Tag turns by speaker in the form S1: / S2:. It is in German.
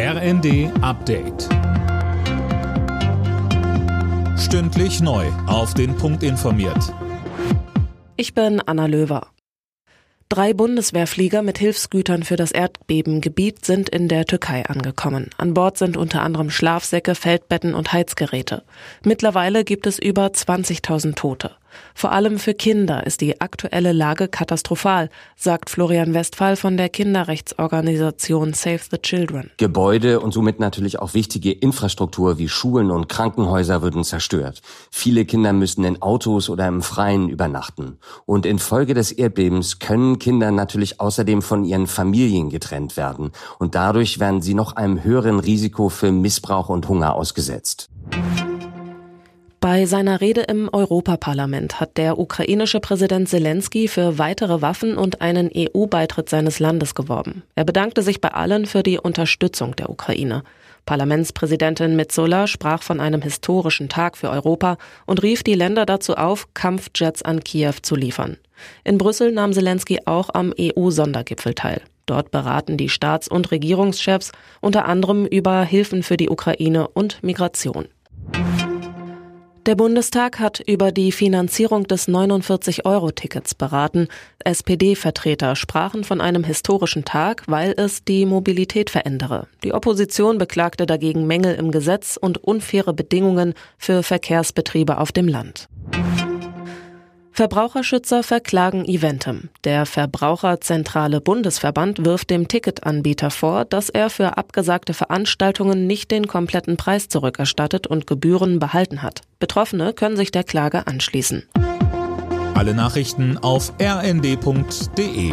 S1: RND Update. Stündlich neu. Auf den Punkt informiert.
S2: Ich bin Anna Löwer. Drei Bundeswehrflieger mit Hilfsgütern für das Erdbebengebiet sind in der Türkei angekommen. An Bord sind unter anderem Schlafsäcke, Feldbetten und Heizgeräte. Mittlerweile gibt es über 20.000 Tote. Vor allem für Kinder ist die aktuelle Lage katastrophal, sagt Florian Westphal von der Kinderrechtsorganisation Save the Children.
S3: Gebäude und somit natürlich auch wichtige Infrastruktur wie Schulen und Krankenhäuser würden zerstört. Viele Kinder müssen in Autos oder im Freien übernachten. Und infolge des Erdbebens können Kinder natürlich außerdem von ihren Familien getrennt werden. Und dadurch werden sie noch einem höheren Risiko für Missbrauch und Hunger ausgesetzt.
S2: Bei seiner Rede im Europaparlament hat der ukrainische Präsident Zelensky für weitere Waffen und einen EU-Beitritt seines Landes geworben. Er bedankte sich bei allen für die Unterstützung der Ukraine. Parlamentspräsidentin Metzola sprach von einem historischen Tag für Europa und rief die Länder dazu auf, Kampfjets an Kiew zu liefern. In Brüssel nahm Zelensky auch am EU-Sondergipfel teil. Dort beraten die Staats- und Regierungschefs unter anderem über Hilfen für die Ukraine und Migration. Der Bundestag hat über die Finanzierung des 49-Euro-Tickets beraten. SPD-Vertreter sprachen von einem historischen Tag, weil es die Mobilität verändere. Die Opposition beklagte dagegen Mängel im Gesetz und unfaire Bedingungen für Verkehrsbetriebe auf dem Land. Verbraucherschützer verklagen Eventim. Der Verbraucherzentrale Bundesverband wirft dem Ticketanbieter vor, dass er für abgesagte Veranstaltungen nicht den kompletten Preis zurückerstattet und Gebühren behalten hat. Betroffene können sich der Klage anschließen.
S1: Alle Nachrichten auf rnd.de